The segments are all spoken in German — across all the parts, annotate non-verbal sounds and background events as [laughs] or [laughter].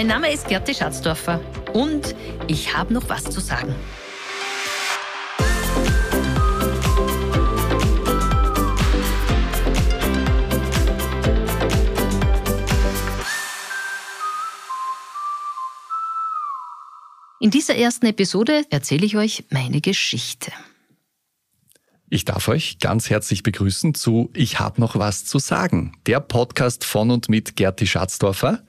Mein Name ist Gerti Schatzdorfer und ich habe noch was zu sagen. In dieser ersten Episode erzähle ich euch meine Geschichte. Ich darf euch ganz herzlich begrüßen zu Ich habe noch was zu sagen, der Podcast von und mit Gerti Schatzdorfer.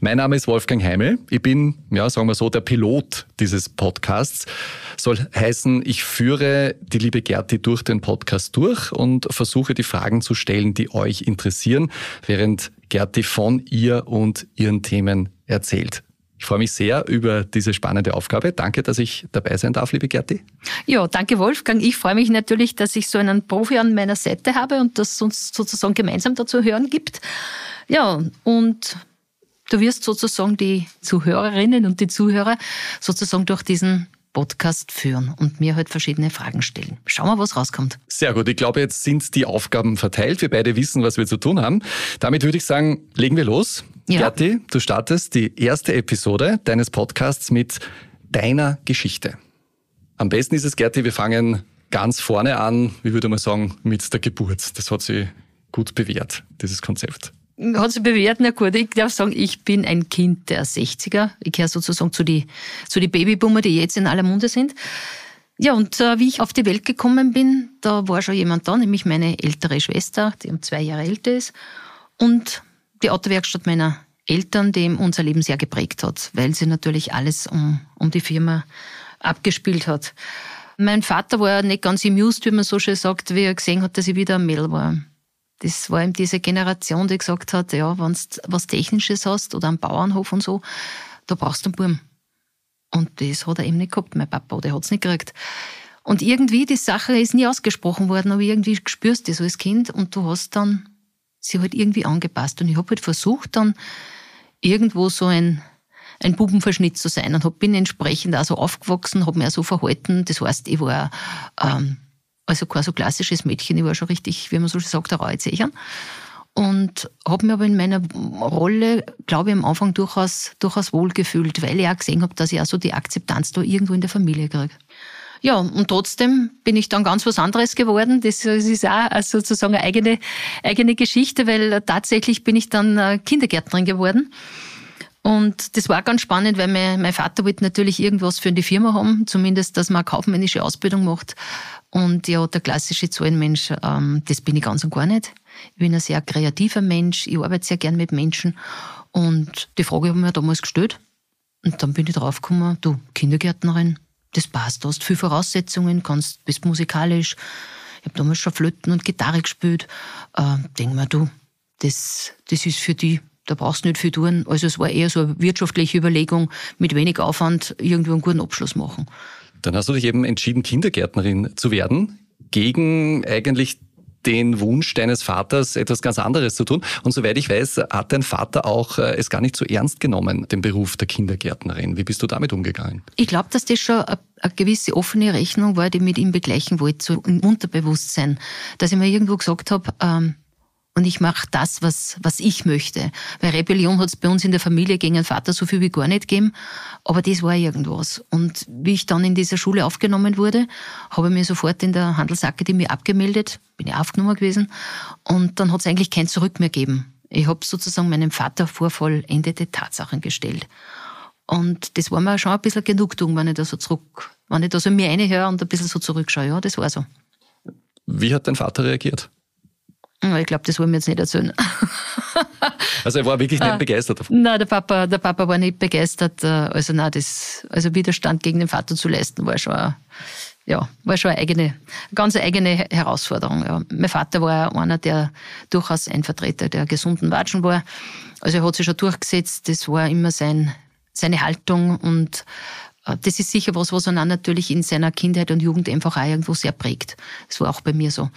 Mein Name ist Wolfgang Heimel. Ich bin, ja, sagen wir so, der Pilot dieses Podcasts. Soll heißen, ich führe die liebe Gerti durch den Podcast durch und versuche die Fragen zu stellen, die euch interessieren, während Gerti von ihr und ihren Themen erzählt. Ich freue mich sehr über diese spannende Aufgabe. Danke, dass ich dabei sein darf, liebe Gerti. Ja, danke Wolfgang. Ich freue mich natürlich, dass ich so einen Profi an meiner Seite habe und dass es uns sozusagen gemeinsam dazu hören gibt. Ja, und du wirst sozusagen die Zuhörerinnen und die Zuhörer sozusagen durch diesen Podcast führen und mir halt verschiedene Fragen stellen. Schauen wir, was rauskommt. Sehr gut. Ich glaube, jetzt sind die Aufgaben verteilt. Wir beide wissen, was wir zu tun haben. Damit würde ich sagen, legen wir los. Ja. Gerti, du startest die erste Episode deines Podcasts mit deiner Geschichte. Am besten ist es, Gerti, wir fangen ganz vorne an, wie würde man sagen, mit der Geburt. Das hat sich gut bewährt, dieses Konzept. Hat sich bewährt, na gut, ich darf sagen, ich bin ein Kind der 60er. Ich gehöre sozusagen zu die, zu die Babyboomer, die jetzt in aller Munde sind. Ja, und äh, wie ich auf die Welt gekommen bin, da war schon jemand da, nämlich meine ältere Schwester, die um zwei Jahre älter ist. Und die Autowerkstatt meiner Eltern, die unser Leben sehr geprägt hat, weil sie natürlich alles um, um die Firma abgespielt hat. Mein Vater war nicht ganz amused, wie man so schön sagt, wie er gesehen hat, dass ich wieder am Mail war. Das war eben diese Generation, die gesagt hat, ja, wenn du was Technisches hast oder am Bauernhof und so, da brauchst du einen Burm. Und das hat er eben nicht gehabt, mein Papa, der hat es nicht gekriegt. Und irgendwie, die Sache ist nie ausgesprochen worden, aber irgendwie spürst du das als Kind und du hast dann sie halt irgendwie angepasst. Und ich habe halt versucht, dann irgendwo so ein, ein Bubenverschnitt zu sein und hab, bin entsprechend auch so aufgewachsen, habe mir auch so verhalten. Das heißt, ich war ähm, also kein so klassisches Mädchen, ich war schon richtig, wie man so sagt, ein Reuzeichern. Und habe mir aber in meiner Rolle, glaube ich, am Anfang durchaus, durchaus wohlgefühlt, weil ich auch gesehen habe, dass ich auch so die Akzeptanz da irgendwo in der Familie kriege. Ja, und trotzdem bin ich dann ganz was anderes geworden. Das ist auch sozusagen eine eigene, eigene Geschichte, weil tatsächlich bin ich dann äh, Kindergärtnerin geworden. Und das war ganz spannend, weil mein, mein Vater wollte natürlich irgendwas für die Firma haben, zumindest, dass man eine kaufmännische Ausbildung macht. Und ja, der klassische Zahlenmensch, ähm, das bin ich ganz und gar nicht. Ich bin ein sehr kreativer Mensch, ich arbeite sehr gern mit Menschen. Und die Frage habe ich mir damals gestellt. Und dann bin ich draufgekommen, du, Kindergärtnerin, das passt. Du hast viele Voraussetzungen, kannst, bist musikalisch. Ich habe damals schon Flöten und Gitarre gespielt. Äh, denk mal, du, das, das ist für die, da brauchst du nicht viel tun. Also es war eher so eine wirtschaftliche Überlegung, mit wenig Aufwand irgendwo einen guten Abschluss machen. Dann hast du dich eben entschieden, Kindergärtnerin zu werden, gegen eigentlich den Wunsch deines Vaters, etwas ganz anderes zu tun. Und soweit ich weiß, hat dein Vater auch äh, es gar nicht so ernst genommen, den Beruf der Kindergärtnerin. Wie bist du damit umgegangen? Ich glaube, dass das schon eine, gewisse offene Rechnung war, die ich mit ihm begleichen wollte, so im Unterbewusstsein. Dass ich mir irgendwo gesagt habe, ähm, und ich mache das, was, was ich möchte. Weil Rebellion hat es bei uns in der Familie gegen den Vater so viel wie gar nicht gegeben, aber das war irgendwas. Und wie ich dann in dieser Schule aufgenommen wurde, habe ich mir sofort in der Handelsakademie abgemeldet, bin ich aufgenommen gewesen und dann hat es eigentlich kein Zurück mehr gegeben. Ich habe sozusagen meinem Vater vor vollendete Tatsachen gestellt. Und das war mir schon ein bisschen Genugtuung, wenn ich da so zurück, wenn ich da so mir reinhöre und ein bisschen so zurückschaue. Ja, das war so. Wie hat dein Vater reagiert? Ich glaube, das wollen wir jetzt nicht erzählen. [laughs] Also er war wirklich nicht ah. begeistert davon? Nein, der Papa, der Papa war nicht begeistert. Äh, also nein, das, also Widerstand gegen den Vater zu leisten, war schon, ja, war schon eine eigene, ganz eigene Herausforderung. Ja. Mein Vater war einer, der durchaus ein Vertreter der gesunden Watschen war. Also er hat sich schon durchgesetzt. Das war immer sein, seine Haltung und äh, das ist sicher was, was er natürlich in seiner Kindheit und Jugend einfach auch irgendwo sehr prägt. Das war auch bei mir so.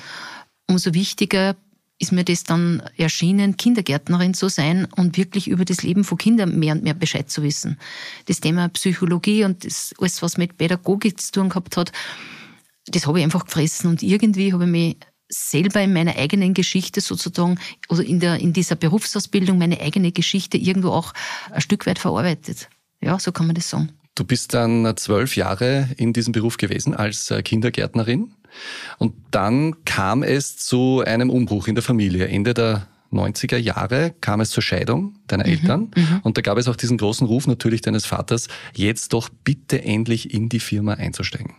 Umso wichtiger ist mir das dann erschienen, Kindergärtnerin zu sein und wirklich über das Leben von Kindern mehr und mehr Bescheid zu wissen. Das Thema Psychologie und das, alles, was mit Pädagogik zu tun gehabt hat, das habe ich einfach gefressen und irgendwie habe ich mich selber in meiner eigenen Geschichte sozusagen oder in, der, in dieser Berufsausbildung meine eigene Geschichte irgendwo auch ein Stück weit verarbeitet. Ja, so kann man das sagen. Du bist dann zwölf Jahre in diesem Beruf gewesen als äh, Kindergärtnerin und dann kam es zu einem Umbruch in der Familie. Ende der 90er Jahre kam es zur Scheidung deiner mhm, Eltern mhm, und da gab es auch diesen großen Ruf natürlich deines Vaters, jetzt doch bitte endlich in die Firma einzusteigen.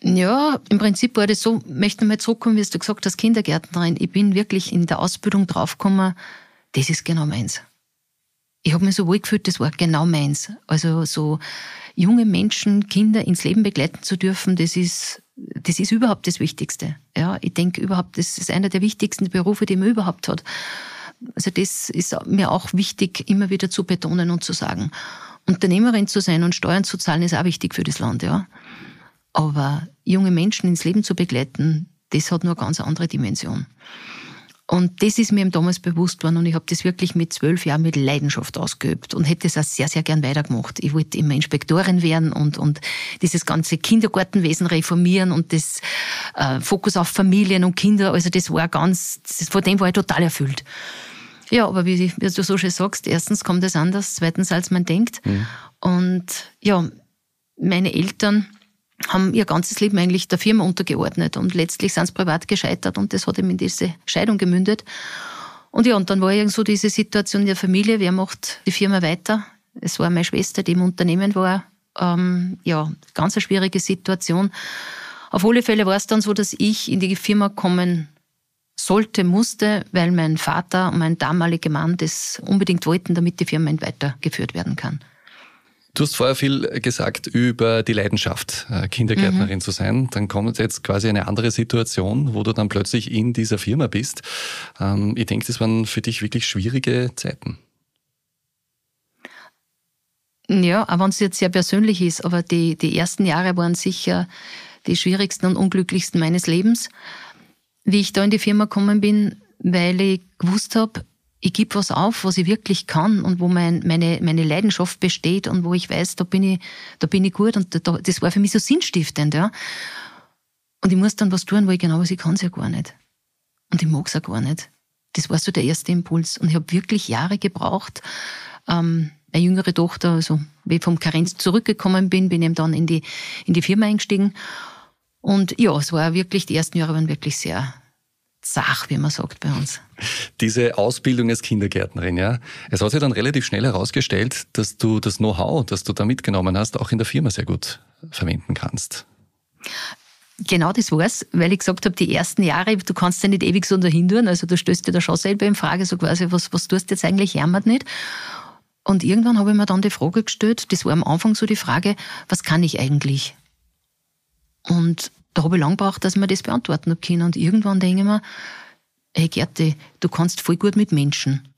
Ja, im Prinzip war das so, möchte mal zurückkommen, wie du gesagt hast, Kindergärtnerin. Ich bin wirklich in der Ausbildung draufgekommen, das ist genau meins. Ich habe mich so wohl gefühlt, das war genau meins. Also so junge Menschen, Kinder ins Leben begleiten zu dürfen, das ist, das ist überhaupt das Wichtigste. Ja, ich denke überhaupt, das ist einer der wichtigsten Berufe, die man überhaupt hat. Also das ist mir auch wichtig, immer wieder zu betonen und zu sagen. Unternehmerin zu sein und Steuern zu zahlen, ist auch wichtig für das Land, ja. Aber junge Menschen ins Leben zu begleiten, das hat nur eine ganz andere Dimension. Und das ist mir damals bewusst worden und ich habe das wirklich mit zwölf Jahren mit Leidenschaft ausgeübt und hätte es auch sehr, sehr gern weitergemacht. Ich wollte immer Inspektorin werden und, und dieses ganze Kindergartenwesen reformieren und das äh, Fokus auf Familien und Kinder, also das war ganz, das, von dem war ich total erfüllt. Ja, aber wie, wie du so schön sagst, erstens kommt es anders, zweitens als man denkt. Mhm. Und ja, meine Eltern haben ihr ganzes Leben eigentlich der Firma untergeordnet und letztlich sind sie privat gescheitert und das hat eben in diese Scheidung gemündet. Und ja, und dann war irgend so diese Situation der Familie, wer macht die Firma weiter? Es war meine Schwester, die im Unternehmen war. Ähm, ja, ganz eine schwierige Situation. Auf alle Fälle war es dann so, dass ich in die Firma kommen sollte, musste, weil mein Vater und mein damaliger Mann das unbedingt wollten, damit die Firma weitergeführt werden kann. Du hast vorher viel gesagt über die Leidenschaft, äh, Kindergärtnerin mhm. zu sein. Dann kommt jetzt quasi eine andere Situation, wo du dann plötzlich in dieser Firma bist. Ähm, ich denke, das waren für dich wirklich schwierige Zeiten. Ja, auch wenn es jetzt sehr persönlich ist, aber die, die ersten Jahre waren sicher die schwierigsten und unglücklichsten meines Lebens. Wie ich da in die Firma gekommen bin, weil ich gewusst habe, ich gebe was auf, was ich wirklich kann und wo mein, meine, meine Leidenschaft besteht und wo ich weiß, da bin ich, da bin ich gut und da, das war für mich so sinnstiftend, ja. Und ich muss dann was tun, wo ich genau weiß, ich kann es ja gar nicht. Und ich mag es ja gar nicht. Das war so der erste Impuls. Und ich habe wirklich Jahre gebraucht. Ähm, meine jüngere Tochter, also wie ich vom Karenz zurückgekommen bin, bin ich dann in die, in die Firma eingestiegen. Und ja, es war wirklich, die ersten Jahre waren wirklich sehr, zach, wie man sagt bei uns. Diese Ausbildung als Kindergärtnerin, ja. Es hat sich dann relativ schnell herausgestellt, dass du das Know-how, das du da mitgenommen hast, auch in der Firma sehr gut verwenden kannst. Genau das war's, weil ich gesagt habe, die ersten Jahre, du kannst ja nicht ewig so dahin tun, also du stößt dir da schon selber in Frage, so quasi, was, was tust du jetzt eigentlich, jammert nicht. Und irgendwann habe ich mir dann die Frage gestellt, das war am Anfang so die Frage, was kann ich eigentlich? Und da habe ich lang gebraucht, dass ich mir das beantworten habe können. Und irgendwann denke ich mir, hey Gerti, du kannst voll gut mit Menschen.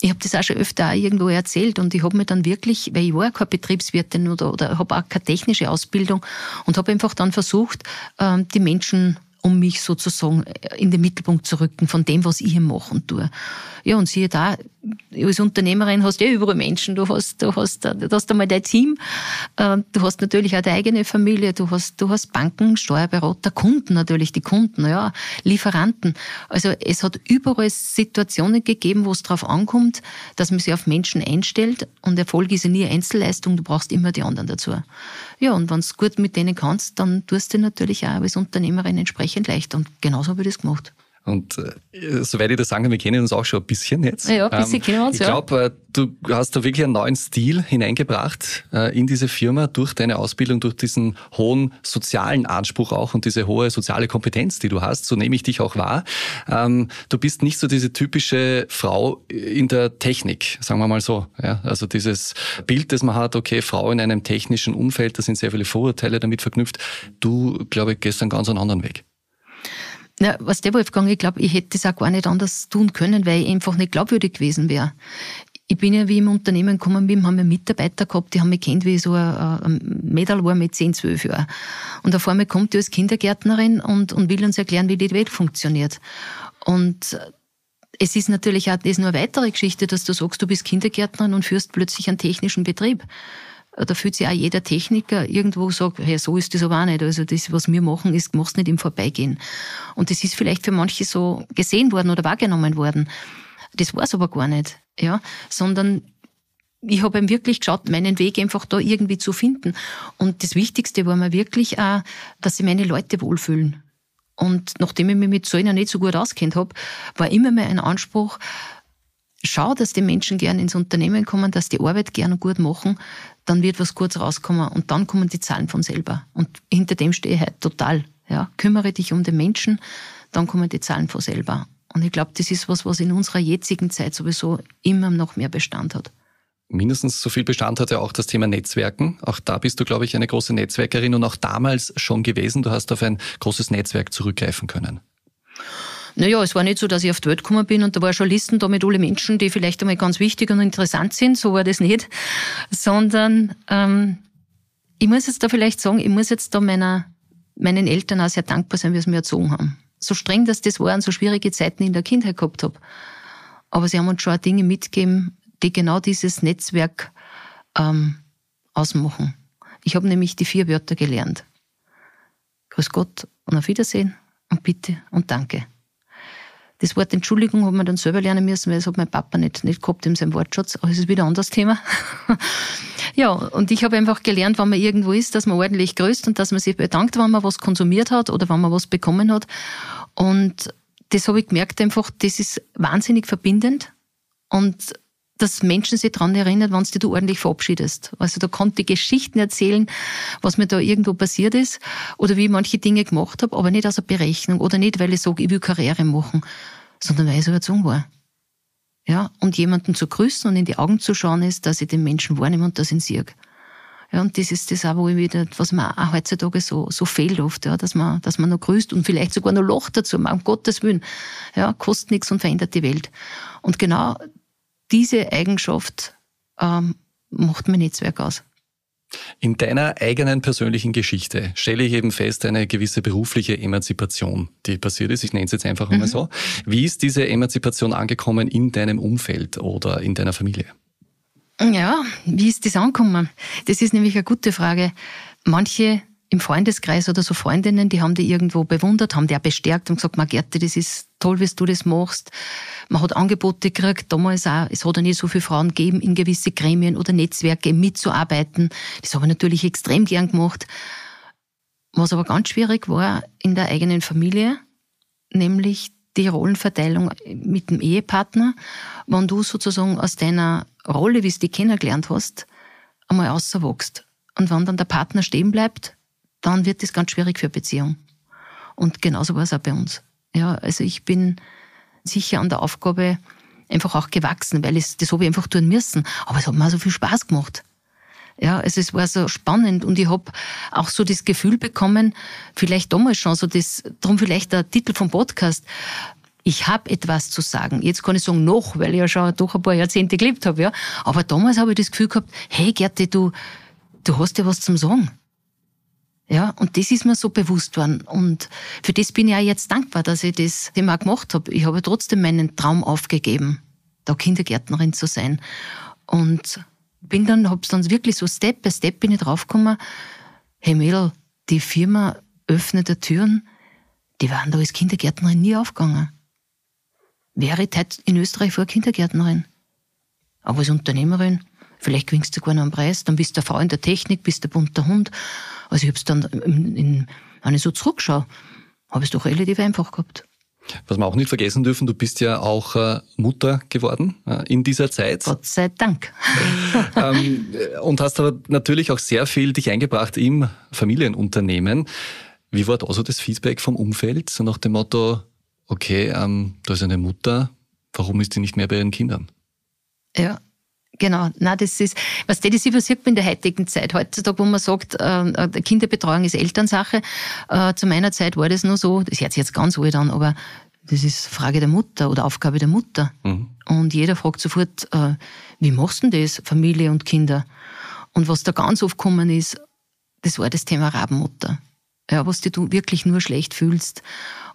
Ich habe das auch schon öfter auch irgendwo erzählt und ich habe mir dann wirklich, weil ich war keine Betriebswirtin oder, oder habe auch keine technische Ausbildung und habe einfach dann versucht, ähm, die Menschen um mich sozusagen in den Mittelpunkt zu rücken von dem, was ich machen tue. Ja, und siehe da, als Unternehmerin hast du ja überall Menschen. Du hast, du hast, du hast einmal dein Team, ähm, du hast natürlich auch deine eigene Familie, du hast, du hast Banken, Steuerberater, Kunden natürlich, die Kunden, ja, Lieferanten. Also es hat überall Situationen gegeben, wo es darauf ankommt, dass man sich auf Menschen einstellt und Erfolg ist ja nie Einzelleistung, du brauchst immer die anderen dazu. Ja, und wenn du gut mit denen kannst, dann tust du natürlich auch als Unternehmerin entsprechend leicht und genauso habe ich das gemacht. Und äh, soweit ich das sagen kann, wir kennen uns auch schon ein bisschen jetzt. Ja, ein bisschen ähm, kennen wir uns, Ich glaube, äh, du hast da wirklich einen neuen Stil hineingebracht äh, in diese Firma durch deine Ausbildung, durch diesen hohen sozialen Anspruch auch und diese hohe soziale Kompetenz, die du hast. So nehme ich dich auch wahr. Ähm, du bist nicht so diese typische Frau in der Technik, sagen wir mal so. Ja, also dieses Bild, das man hat, okay, Frau in einem technischen Umfeld, da sind sehr viele Vorurteile damit verknüpft. Du, glaube ich, gehst einen ganz anderen Weg. Na, was der Wolfgang, ich glaube, ich hätte das auch gar nicht anders tun können, weil ich einfach nicht glaubwürdig gewesen wäre. Ich bin ja, wie im Unternehmen gekommen bin, haben wir Mitarbeiter gehabt, die haben mich kennt, wie ich so ein, ein Mädel war mit 10, 12 Jahren. Und auf einmal kommt die als Kindergärtnerin und, und will uns erklären, wie die Welt funktioniert. Und es ist natürlich auch das nur eine weitere Geschichte, dass du sagst, du bist Kindergärtnerin und führst plötzlich einen technischen Betrieb. Da fühlt sich auch jeder Techniker irgendwo sagt, hey, so ist das aber auch nicht. Also das, was wir machen, ist, mach's nicht im Vorbeigehen. Und das ist vielleicht für manche so gesehen worden oder wahrgenommen worden. Das war's aber gar nicht, ja, sondern ich habe ihm wirklich geschaut, meinen Weg einfach da irgendwie zu finden. Und das Wichtigste war mir wirklich auch, dass sich meine Leute wohlfühlen. Und nachdem ich mich mit so einer nicht so gut auskennt habe, war immer mehr ein Anspruch, schau, dass die Menschen gern ins Unternehmen kommen, dass die Arbeit gern und gut machen, dann wird was Gutes rauskommen und dann kommen die Zahlen von selber. Und hinter dem stehe ich halt total. Ja, kümmere dich um den Menschen, dann kommen die Zahlen von selber. Und ich glaube, das ist was, was in unserer jetzigen Zeit sowieso immer noch mehr Bestand hat. Mindestens so viel Bestand hat ja auch das Thema Netzwerken. Auch da bist du, glaube ich, eine große Netzwerkerin und auch damals schon gewesen. Du hast auf ein großes Netzwerk zurückgreifen können. Naja, es war nicht so, dass ich auf die Welt gekommen bin und da war schon Listen da mit alle Menschen, die vielleicht einmal ganz wichtig und interessant sind. So war das nicht. Sondern ähm, ich muss jetzt da vielleicht sagen, ich muss jetzt da meiner, meinen Eltern auch sehr dankbar sein, wie sie mir erzogen haben. So streng, dass das waren, so schwierige Zeiten in der Kindheit gehabt habe. Aber sie haben uns schon auch Dinge mitgegeben, die genau dieses Netzwerk ähm, ausmachen. Ich habe nämlich die vier Wörter gelernt. Grüß Gott und auf Wiedersehen und bitte und danke. Das Wort Entschuldigung hat man dann selber lernen müssen, weil das hat mein Papa nicht, nicht gehabt in seinem Wortschatz. Aber es ist wieder ein anderes Thema. [laughs] ja, und ich habe einfach gelernt, wenn man irgendwo ist, dass man ordentlich grüßt und dass man sich bedankt, wenn man was konsumiert hat oder wenn man was bekommen hat. Und das habe ich gemerkt einfach, das ist wahnsinnig verbindend und dass Menschen sich daran erinnern, wenn du dich ordentlich verabschiedest. Also da konnte ich Geschichten erzählen, was mir da irgendwo passiert ist oder wie ich manche Dinge gemacht habe, aber nicht aus einer Berechnung oder nicht, weil ich sage, ich will Karriere machen, sondern weil ich so erzogen war. Ja, und jemanden zu grüßen und in die Augen zu schauen ist, dass ich den Menschen wahrnehme und das ihn sehe. Ja, und das ist das auch, wo ich wieder, was mir auch heutzutage so, so fehlt oft, ja, dass man, dass man noch grüßt und vielleicht sogar noch lacht dazu, um Gottes Willen. Ja, kostet nichts und verändert die Welt. Und genau diese Eigenschaft ähm, macht mein Netzwerk aus. In deiner eigenen persönlichen Geschichte stelle ich eben fest, eine gewisse berufliche Emanzipation, die passiert ist. Ich nenne es jetzt einfach mhm. mal so. Wie ist diese Emanzipation angekommen in deinem Umfeld oder in deiner Familie? Ja, wie ist das angekommen? Das ist nämlich eine gute Frage. Manche im Freundeskreis oder so Freundinnen, die haben die irgendwo bewundert, haben die auch bestärkt und gesagt, Margerte, das ist toll, wie du das machst. Man hat Angebote gekriegt, damals auch, es hat ja nicht so viele Frauen gegeben, in gewisse Gremien oder Netzwerke mitzuarbeiten. Das habe ich natürlich extrem gern gemacht. Was aber ganz schwierig war in der eigenen Familie, nämlich die Rollenverteilung mit dem Ehepartner, wenn du sozusagen aus deiner Rolle, wie du die kennengelernt hast, einmal außerwachst. Und wenn dann der Partner stehen bleibt, dann wird das ganz schwierig für Beziehung. Und genauso war es auch bei uns. Ja, also ich bin sicher an der Aufgabe einfach auch gewachsen, weil ich, das habe ich einfach tun müssen. Aber es hat mir auch so viel Spaß gemacht. Ja, also es war so spannend und ich habe auch so das Gefühl bekommen, vielleicht damals schon so das, darum vielleicht der Titel vom Podcast, ich habe etwas zu sagen. Jetzt kann ich sagen noch, weil ich ja schon doch ein paar Jahrzehnte gelebt habe, ja. Aber damals habe ich das Gefühl gehabt, hey Gerti, du, du hast ja was zum Sagen. Ja, und das ist mir so bewusst worden. Und für das bin ich auch jetzt dankbar, dass ich das immer gemacht habe. Ich habe trotzdem meinen Traum aufgegeben, da Kindergärtnerin zu sein. Und bin dann, hab's dann wirklich so Step by Step bin ich draufgekommen, hey Mädel, die Firma öffnet die Türen, die waren da als Kindergärtnerin nie aufgegangen. Wäre ich heute in Österreich vor Kindergärtnerin. Aber als Unternehmerin, vielleicht gewinnst du sogar noch einen Preis, dann bist du eine Frau in der Technik, bist du ein bunter Hund also ich habe es dann, in, in, wenn ich so zurückschaue, habe ich es doch relativ einfach gehabt. Was wir auch nicht vergessen dürfen, du bist ja auch äh, Mutter geworden äh, in dieser Zeit. Gott sei Dank. [laughs] ähm, und hast aber natürlich auch sehr viel dich eingebracht im Familienunternehmen. Wie war da so das Feedback vom Umfeld? So nach dem Motto, okay, ähm, da ist eine Mutter, warum ist die nicht mehr bei ihren Kindern? Ja, Genau, na das ist, was das übersieht man in der heutigen Zeit. Heutzutage, wo man sagt, äh, Kinderbetreuung ist Elternsache. Äh, zu meiner Zeit war das nur so, das hört sich jetzt ganz alt an, aber das ist Frage der Mutter oder Aufgabe der Mutter. Mhm. Und jeder fragt sofort, äh, wie machst du denn das, Familie und Kinder? Und was da ganz oft gekommen ist, das war das Thema Rabenmutter. ja, was du wirklich nur schlecht fühlst.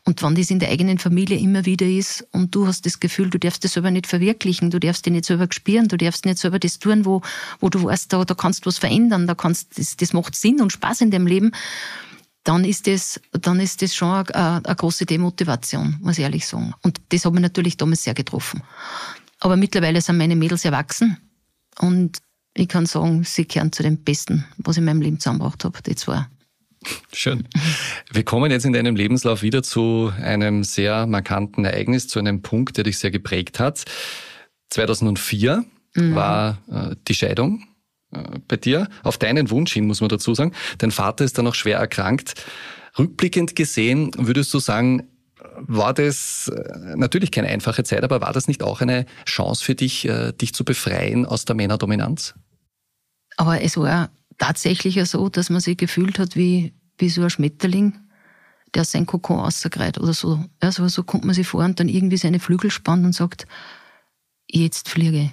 Und wenn das in der eigenen Familie immer wieder ist und du hast das Gefühl, du darfst das selber nicht verwirklichen, du darfst dich nicht selber spüren, du darfst nicht selber das tun, wo, wo du weißt, da, da kannst du was verändern, da kannst, das, das macht Sinn und Spaß in deinem Leben, dann ist das, dann ist das schon eine, eine große Demotivation, muss ich ehrlich sagen. Und das hat mich natürlich damals sehr getroffen. Aber mittlerweile sind meine Mädels erwachsen und ich kann sagen, sie gehören zu den Besten, was ich in meinem Leben zusammengebracht habe, die zwei. Schön. Wir kommen jetzt in deinem Lebenslauf wieder zu einem sehr markanten Ereignis, zu einem Punkt, der dich sehr geprägt hat. 2004 mhm. war äh, die Scheidung äh, bei dir, auf deinen Wunsch hin, muss man dazu sagen. Dein Vater ist dann noch schwer erkrankt. Rückblickend gesehen, würdest du sagen, war das äh, natürlich keine einfache Zeit, aber war das nicht auch eine Chance für dich, äh, dich zu befreien aus der Männerdominanz? Aber es war tatsächlich so, dass man sich gefühlt hat wie, wie so ein Schmetterling, der sein Kokon rausgreift oder so. Also so kommt man sich vor und dann irgendwie seine Flügel spannt und sagt, jetzt fliege.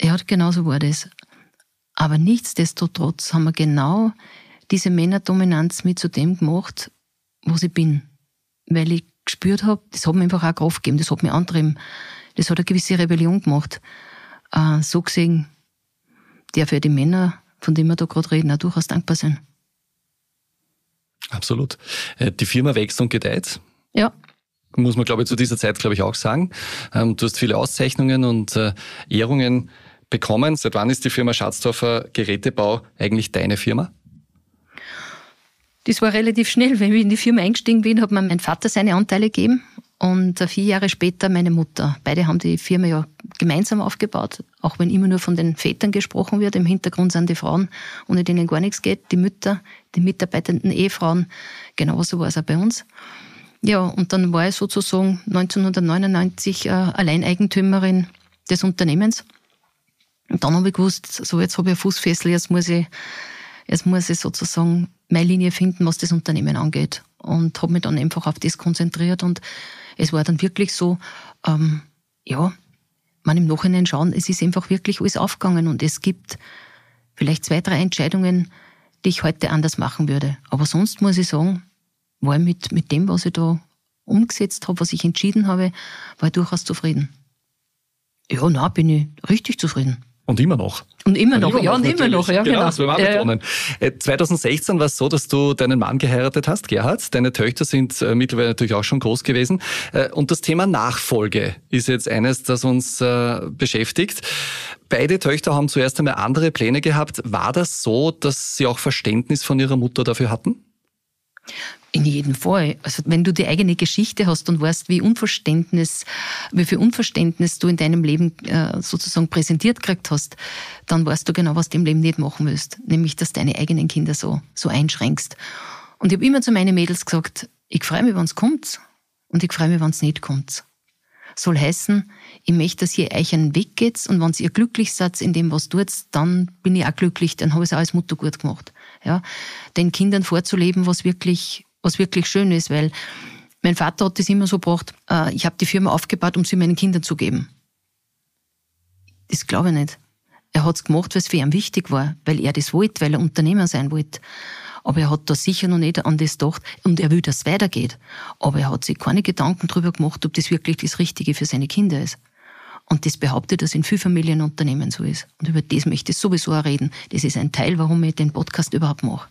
Ja, genauso war das. Aber nichtsdestotrotz haben wir genau diese Männerdominanz mit zu dem gemacht, wo ich bin. Weil ich gespürt habe, das hat mir einfach auch Kraft gegeben, das hat mir antrieben. Das hat eine gewisse Rebellion gemacht. Äh, so gesehen, der für die Männer, von denen wir da gerade reden, auch durchaus dankbar sein. Absolut. Äh, die Firma wächst und gedeiht. Ja. Muss man, glaube ich, zu dieser Zeit, glaube ich, auch sagen. Ähm, du hast viele Auszeichnungen und äh, Ehrungen bekommen. Seit wann ist die Firma Schatzdorfer Gerätebau eigentlich deine Firma? Das war relativ schnell. Wenn ich in die Firma eingestiegen bin, hat mir mein Vater seine Anteile gegeben und vier Jahre später meine Mutter. Beide haben die Firma ja gemeinsam aufgebaut, auch wenn immer nur von den Vätern gesprochen wird. Im Hintergrund sind die Frauen, ohne denen gar nichts geht, die Mütter, die mitarbeitenden Ehefrauen. Genauso war es auch bei uns. Ja, und dann war ich sozusagen 1999 äh, Alleineigentümerin des Unternehmens. Und dann habe ich gewusst, so jetzt habe ich ein Fußfessel, jetzt muss ich, jetzt muss ich sozusagen meine Linie finden, was das Unternehmen angeht. Und habe mich dann einfach auf das konzentriert. Und es war dann wirklich so, ähm, ja, man im Nachhinein schauen, es ist einfach wirklich alles aufgegangen. Und es gibt vielleicht zwei, drei Entscheidungen, die ich heute anders machen würde. Aber sonst muss ich sagen, war ich mit, mit dem, was ich da umgesetzt habe, was ich entschieden habe, war ich durchaus zufrieden. Ja, na, bin ich richtig zufrieden. Und immer noch. Und immer noch, ja, und immer noch, ja, genau. genau. Das wir betonen. Ja. 2016 war es so, dass du deinen Mann geheiratet hast, Gerhard. Deine Töchter sind äh, mittlerweile natürlich auch schon groß gewesen. Äh, und das Thema Nachfolge ist jetzt eines, das uns äh, beschäftigt. Beide Töchter haben zuerst einmal andere Pläne gehabt. War das so, dass sie auch Verständnis von ihrer Mutter dafür hatten? In jedem Fall. Also wenn du die eigene Geschichte hast und weißt, wie Unverständnis, wie viel Unverständnis du in deinem Leben äh, sozusagen präsentiert gekriegt hast, dann weißt du genau, was du im Leben nicht machen willst. Nämlich, dass deine eigenen Kinder so, so einschränkst. Und ich habe immer zu meinen Mädels gesagt, ich freue mich, wenn es kommt und ich freue mich, wenn es nicht kommt. Soll heißen, ich möchte, dass ihr euch einen Weg geht und wenn ihr glücklich seid in dem, was tut, dann bin ich auch glücklich, dann habe ich es auch als Mutter gut gemacht. Ja, den Kindern vorzuleben, was wirklich was wirklich schön ist, weil mein Vater hat das immer so gebracht, äh, ich habe die Firma aufgebaut, um sie meinen Kindern zu geben. Das glaube ich nicht. Er hat es gemacht, weil es für ihn wichtig war, weil er das wollte, weil er Unternehmer sein wollte. Aber er hat da sicher noch nicht an das gedacht und er will, dass es weitergeht. Aber er hat sich keine Gedanken darüber gemacht, ob das wirklich das Richtige für seine Kinder ist. Und das behauptet, dass in vielen Familienunternehmen so ist. Und über das möchte ich sowieso auch reden. Das ist ein Teil, warum ich den Podcast überhaupt mache.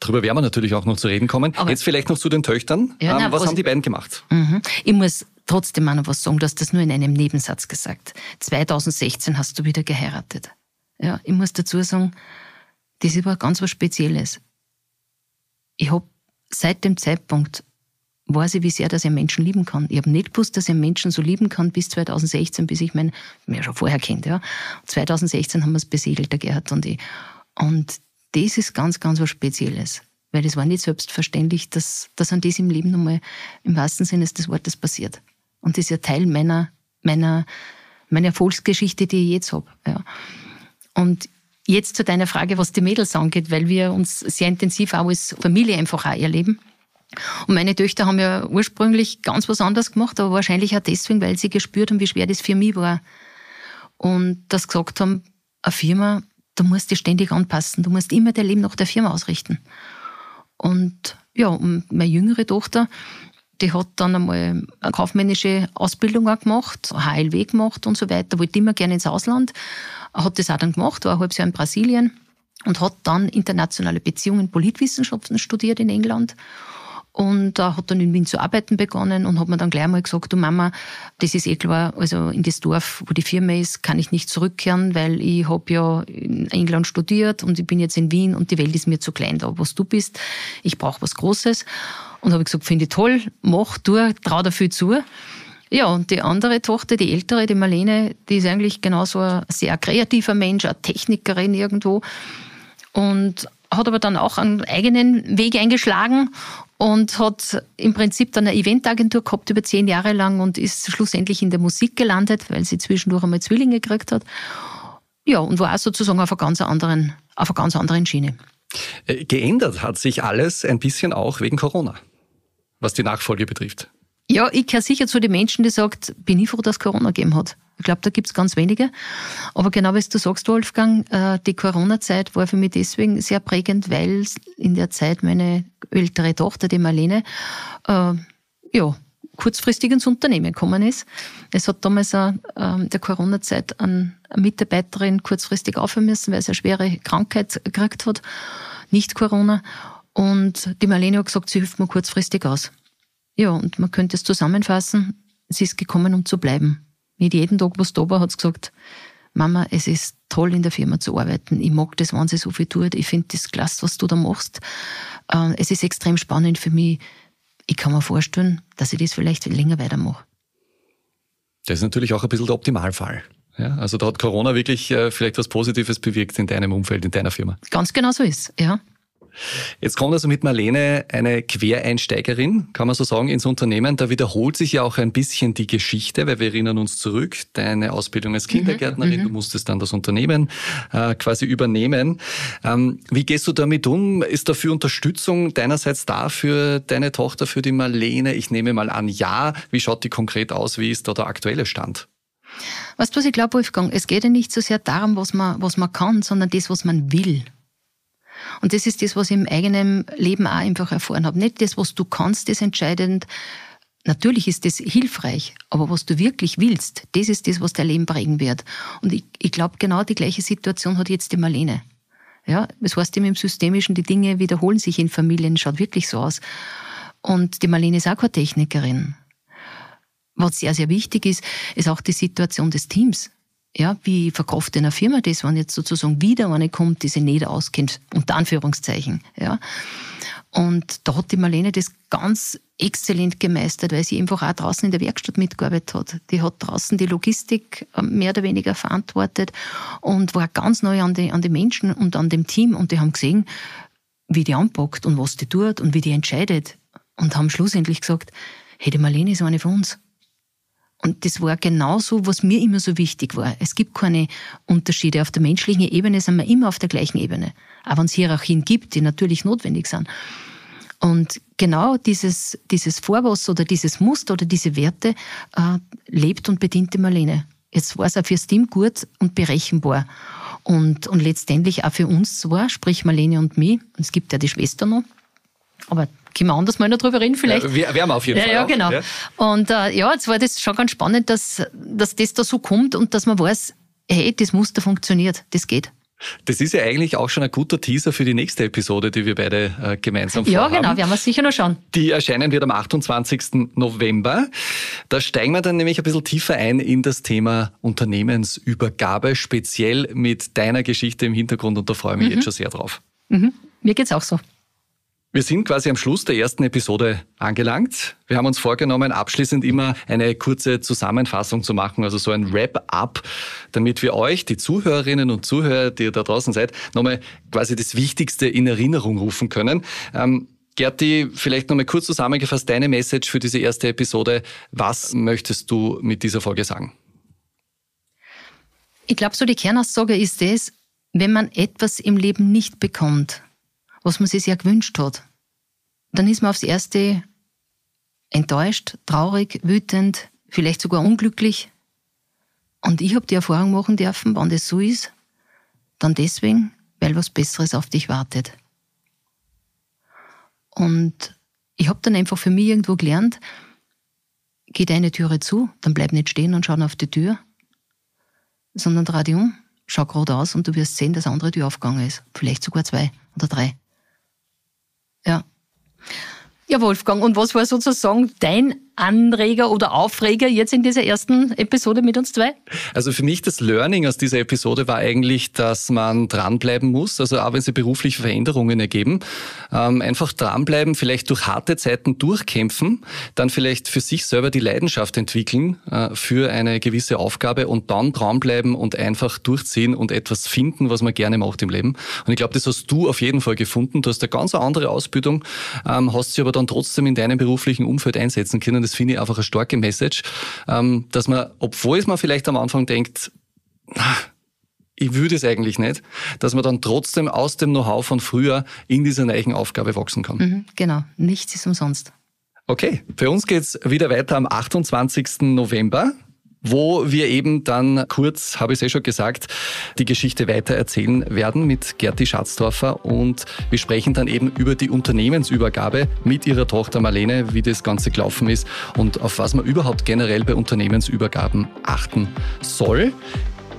Darüber werden wir natürlich auch noch zu reden kommen. Aber Jetzt vielleicht noch zu den Töchtern. Ja, ähm, was, was haben die beiden gemacht? Mhm. Ich muss trotzdem auch noch was sagen, du hast das nur in einem Nebensatz gesagt. 2016 hast du wieder geheiratet. Ja, ich muss dazu sagen, das war ganz was Spezielles. Ich habe seit dem Zeitpunkt weiß ich, wie sehr dass ich einen Menschen lieben kann. Ich habe nicht gewusst, dass ich Menschen so lieben kann bis 2016, bis ich meinen, mir schon vorher kennt, ja. 2016 haben wir es besiegelt, der Gerhard und ich. Und das ist ganz, ganz was Spezielles. Weil es war nicht selbstverständlich, dass, dass an diesem Leben nochmal im wahrsten Sinne des Wortes passiert. Und das ist ja Teil meiner, meiner, meiner Erfolgsgeschichte, die ich jetzt habe. Ja. Und jetzt zu deiner Frage, was die Mädels angeht, weil wir uns sehr intensiv auch als Familie einfach auch erleben. Und meine Töchter haben ja ursprünglich ganz was anderes gemacht, aber wahrscheinlich auch deswegen, weil sie gespürt haben, wie schwer das für mich war. Und das gesagt haben, eine Firma, du musst dich ständig anpassen, du musst immer dein Leben nach der Firma ausrichten. Und ja, und meine jüngere Tochter, die hat dann einmal eine kaufmännische Ausbildung auch gemacht, HLW gemacht und so weiter, wollte immer gerne ins Ausland, hat das auch dann gemacht, war ein halbes Jahr in Brasilien und hat dann internationale Beziehungen, Politwissenschaften studiert in England und äh, hat dann in Wien zu arbeiten begonnen und hat mir dann gleich mal gesagt, du Mama, das ist eh klar, also in das Dorf, wo die Firma ist, kann ich nicht zurückkehren, weil ich habe ja in England studiert und ich bin jetzt in Wien und die Welt ist mir zu klein da, was du bist. Ich brauche was Großes. Und habe gesagt, finde ich toll, mach, tu, trau dafür zu. Ja, und die andere Tochter, die ältere, die Marlene, die ist eigentlich genauso ein sehr kreativer Mensch, eine Technikerin irgendwo. Und hat aber dann auch einen eigenen Weg eingeschlagen und hat im Prinzip dann eine Eventagentur gehabt über zehn Jahre lang und ist schlussendlich in der Musik gelandet, weil sie zwischendurch einmal Zwillinge gekriegt hat. Ja, und war auch sozusagen auf einer ganz anderen, auf einer ganz anderen Schiene. Äh, geändert hat sich alles ein bisschen auch wegen Corona, was die Nachfolge betrifft. Ja, ich gehöre sicher zu den Menschen, die sagt, bin ich froh, dass Corona gegeben hat. Ich glaube, da gibt's ganz wenige. Aber genau wie du sagst, Wolfgang, äh, die Corona-Zeit war für mich deswegen sehr prägend, weil in der Zeit meine ältere Tochter, die Marlene, äh, ja, kurzfristig ins Unternehmen gekommen ist. Es hat damals auch, äh, der Corona-Zeit eine Mitarbeiterin kurzfristig aufhören müssen, weil sie eine schwere Krankheit gekriegt hat, nicht Corona. Und die Marlene hat gesagt, sie hilft mir kurzfristig aus. Ja, und man könnte es zusammenfassen, sie ist gekommen, um zu bleiben. Nicht jeden Tag, was da war, hat sie gesagt, Mama, es ist toll, in der Firma zu arbeiten. Ich mag das, wenn sie so viel tut. Ich finde das klasse, was du da machst. Äh, es ist extrem spannend für mich. Ich kann mir vorstellen, dass ich das vielleicht länger weitermache. Das ist natürlich auch ein bisschen der Optimalfall. Ja, also da hat Corona wirklich äh, vielleicht was Positives bewirkt in deinem Umfeld, in deiner Firma. Ganz genau so ist, ja. Jetzt kommt also mit Marlene eine Quereinsteigerin, kann man so sagen, ins Unternehmen. Da wiederholt sich ja auch ein bisschen die Geschichte, weil wir erinnern uns zurück, deine Ausbildung als Kindergärtnerin, mhm. du musstest dann das Unternehmen äh, quasi übernehmen. Ähm, wie gehst du damit um? Ist dafür Unterstützung deinerseits da für deine Tochter, für die Marlene? Ich nehme mal an, ja. Wie schaut die konkret aus? Wie ist da der aktuelle Stand? Weißt du, was ich glaube, Wolfgang? Es geht ja nicht so sehr darum, was man, was man kann, sondern das, was man will. Und das ist das, was ich im eigenen Leben auch einfach erfahren habe. Nicht das, was du kannst, ist entscheidend. Natürlich ist das hilfreich, aber was du wirklich willst, das ist das, was dein Leben prägen wird. Und ich, ich glaube, genau die gleiche Situation hat jetzt die Marlene. Ja, das heißt im Systemischen, die Dinge wiederholen sich in Familien, schaut wirklich so aus. Und die Marlene ist auch keine Technikerin. Was sehr, sehr wichtig ist, ist auch die Situation des Teams. Ja, wie verkauft denn eine Firma das, wenn jetzt sozusagen wieder eine kommt, die sich nicht auskennt, unter Anführungszeichen, ja. Und da hat die Marlene das ganz exzellent gemeistert, weil sie einfach auch draußen in der Werkstatt mitgearbeitet hat. Die hat draußen die Logistik ähm, mehr oder weniger verantwortet und war ganz neu an die, an die Menschen und an dem Team und die haben gesehen, wie die anpackt und was die tut und wie die entscheidet und haben schlussendlich gesagt, hey, die Marlene ist eine von uns. Und das war genauso, was mir immer so wichtig war. Es gibt keine Unterschiede. Auf der menschlichen Ebene sind wir immer auf der gleichen Ebene. Auch wenn es Hierarchien gibt, die natürlich notwendig sind. Und genau dieses, dieses Vorwasser oder dieses Muster oder diese Werte äh, lebt und bedient die Marlene. Jetzt war es auch fürs Team gut und berechenbar. Und, und letztendlich auch für uns zwar, sprich Marlene und mich. Es gibt ja die Schwester noch. Aber können wir anders mal noch drüber reden vielleicht? Ja, wir, wir haben auf jeden ja, Fall. Ja, genau. Ja. Und äh, ja, jetzt war das schon ganz spannend, dass, dass das da so kommt und dass man weiß, hey, das Muster funktioniert, das geht. Das ist ja eigentlich auch schon ein guter Teaser für die nächste Episode, die wir beide äh, gemeinsam ja, vorhaben. Ja, genau, werden wir sicher noch schauen. Die erscheinen wird am 28. November. Da steigen wir dann nämlich ein bisschen tiefer ein in das Thema Unternehmensübergabe, speziell mit deiner Geschichte im Hintergrund und da freue ich mich mhm. jetzt schon sehr drauf. Mhm. Mir geht's auch so. Wir sind quasi am Schluss der ersten Episode angelangt. Wir haben uns vorgenommen, abschließend immer eine kurze Zusammenfassung zu machen, also so ein Wrap-up, damit wir euch, die Zuhörerinnen und Zuhörer, die ihr da draußen seid, nochmal quasi das Wichtigste in Erinnerung rufen können. Ähm, Gerti, vielleicht nochmal kurz zusammengefasst deine Message für diese erste Episode. Was möchtest du mit dieser Folge sagen? Ich glaube, so die Kernaussage ist es, wenn man etwas im Leben nicht bekommt, was man sich sehr gewünscht hat. Dann ist man aufs Erste enttäuscht, traurig, wütend, vielleicht sogar unglücklich. Und ich habe die Erfahrung machen dürfen, wenn das so ist, dann deswegen, weil was Besseres auf dich wartet. Und ich habe dann einfach für mich irgendwo gelernt, geht eine Türe zu, dann bleib nicht stehen und schau auf die Tür, sondern dreh dich um, schau geradeaus und du wirst sehen, dass eine andere Tür aufgegangen ist. Vielleicht sogar zwei oder drei. Ja. Ja, Wolfgang, und was war sozusagen dein Anreger oder Aufreger jetzt in dieser ersten Episode mit uns zwei? Also für mich das Learning aus dieser Episode war eigentlich, dass man dranbleiben muss, also auch wenn sie berufliche Veränderungen ergeben, ähm, einfach dranbleiben, vielleicht durch harte Zeiten durchkämpfen, dann vielleicht für sich selber die Leidenschaft entwickeln äh, für eine gewisse Aufgabe und dann dranbleiben und einfach durchziehen und etwas finden, was man gerne macht im Leben. Und ich glaube, das hast du auf jeden Fall gefunden. Du hast eine ganz andere Ausbildung, ähm, hast sie aber dann trotzdem in deinem beruflichen Umfeld einsetzen können das finde ich einfach eine starke Message, ähm, dass man, obwohl es man vielleicht am Anfang denkt, ich würde es eigentlich nicht, dass man dann trotzdem aus dem Know-how von früher in dieser neuen Aufgabe wachsen kann. Mhm, genau, nichts ist umsonst. Okay, für uns geht es wieder weiter am 28. November wo wir eben dann kurz, habe ich es eh schon gesagt, die Geschichte weiter erzählen werden mit Gerti Schatzdorfer und wir sprechen dann eben über die Unternehmensübergabe mit ihrer Tochter Marlene, wie das Ganze gelaufen ist und auf was man überhaupt generell bei Unternehmensübergaben achten soll.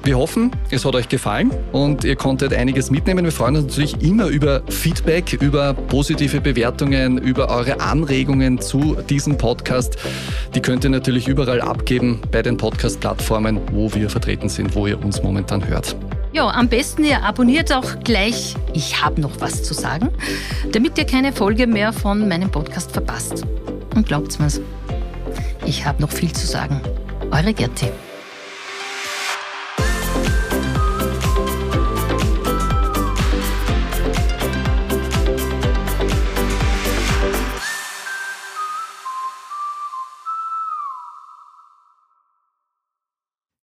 Wir hoffen, es hat euch gefallen und ihr konntet einiges mitnehmen. Wir freuen uns natürlich immer über Feedback, über positive Bewertungen, über eure Anregungen zu diesem Podcast. Die könnt ihr natürlich überall abgeben bei den Podcast-Plattformen, wo wir vertreten sind, wo ihr uns momentan hört. Ja, am besten ihr abonniert auch gleich Ich habe noch was zu sagen, damit ihr keine Folge mehr von meinem Podcast verpasst. Und glaubt's mir's, ich habe noch viel zu sagen. Eure Gerti.